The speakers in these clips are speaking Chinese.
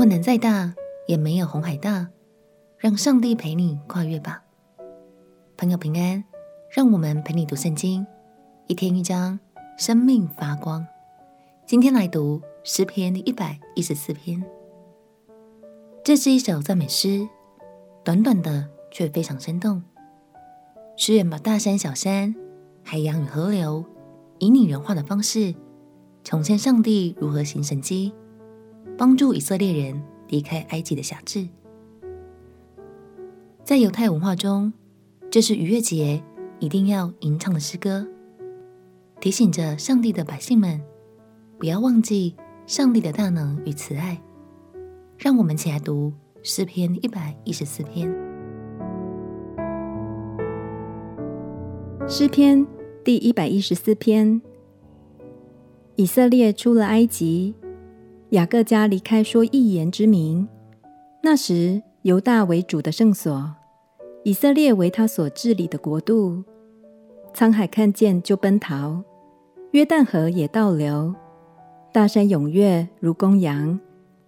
困难再大，也没有红海大。让上帝陪你跨越吧，朋友平安。让我们陪你读圣经，一天一章，生命发光。今天来读诗篇一百一十四篇。这是一首赞美诗，短短的却非常生动。诗人把大山、小山、海洋与河流，以拟人化的方式，重现上帝如何行神迹，帮助以色列人离开埃及的辖制。在犹太文化中，这是逾越节一定要吟唱的诗歌，提醒着上帝的百姓们不要忘记上帝的大能与慈爱。让我们起来读诗篇一百一十四篇。诗篇第一百一十四篇：以色列出了埃及，雅各家离开说预言之名。那时，犹大为主的圣所。以色列为他所治理的国度，沧海看见就奔逃，约旦河也倒流，大山踊跃如公羊，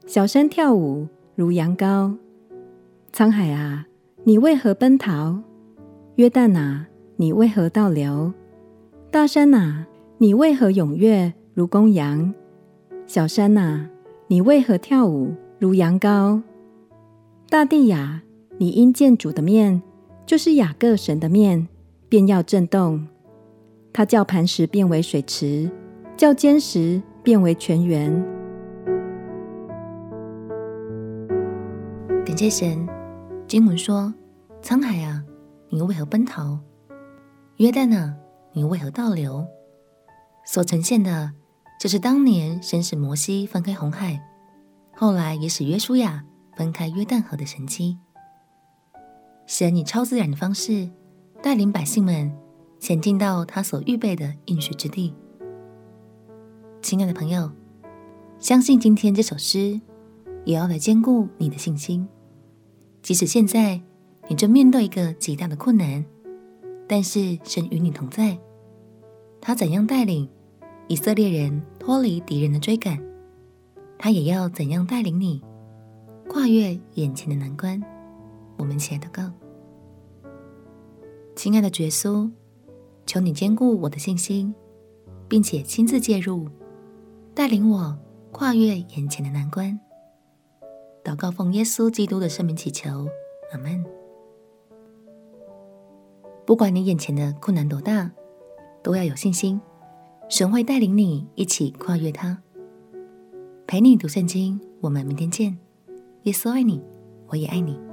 小山跳舞如羊羔。沧海啊，你为何奔逃？约旦啊，你为何倒流？大山啊，你为何踊跃如公羊？小山啊，你为何跳舞如羊羔？大地呀！你因见主的面，就是雅各神的面，便要震动。他叫磐石变为水池，叫坚石变为泉源。感谢神，经文说：“沧海啊，你为何奔逃？约旦啊，你为何倒流？”所呈现的，就是当年神使摩西分开红海，后来也使约书亚分开约旦河的神迹。神以超自然的方式带领百姓们前进到他所预备的应许之地。亲爱的朋友，相信今天这首诗也要来坚固你的信心。即使现在你正面对一个极大的困难，但是神与你同在。他怎样带领以色列人脱离敌人的追赶，他也要怎样带领你跨越眼前的难关。我们亲爱的告，亲爱的耶稣，求你坚固我的信心，并且亲自介入，带领我跨越眼前的难关。祷告奉耶稣基督的圣名祈求，阿门。不管你眼前的困难多大，都要有信心，神会带领你一起跨越它。陪你读圣经，我们明天见。耶稣爱你，我也爱你。